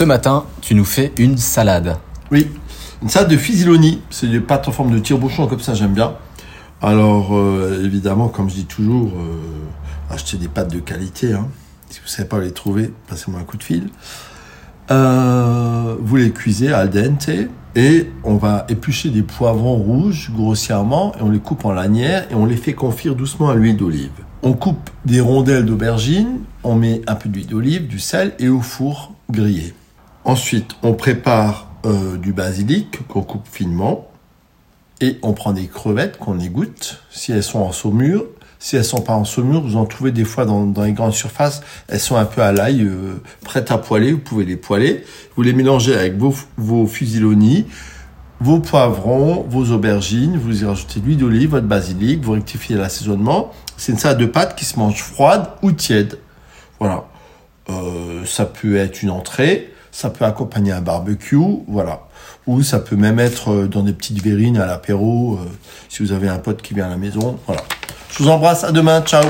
ce matin, tu nous fais une salade. Oui, une salade de fusiloni. C'est des pâtes en forme de tire-bouchon, comme ça j'aime bien. Alors, euh, évidemment, comme je dis toujours, euh, achetez des pâtes de qualité. Hein. Si vous ne savez pas les trouver, passez-moi un coup de fil. Euh, vous les cuisez al dente et on va éplucher des poivrons rouges grossièrement et on les coupe en lanières et on les fait confire doucement à l'huile d'olive. On coupe des rondelles d'aubergine, on met un peu d'huile d'olive, du sel et au four grillé. Ensuite, on prépare euh, du basilic qu'on coupe finement et on prend des crevettes qu'on égoutte si elles sont en saumure si elles sont pas en saumure, vous en trouvez des fois dans, dans les grandes surfaces. Elles sont un peu à l'ail, euh, prêtes à poêler. Vous pouvez les poêler. Vous les mélangez avec vos, vos fusillonis, vos poivrons, vos aubergines. Vous y rajoutez de l'huile d'olive, votre basilic. Vous rectifiez l'assaisonnement. C'est une salade de pâtes qui se mange froide ou tiède. Voilà. Euh, ça peut être une entrée. Ça peut accompagner un barbecue. Voilà. Ou ça peut même être euh, dans des petites verrines à l'apéro. Euh, si vous avez un pote qui vient à la maison. Voilà. Je vous embrasse, à demain, ciao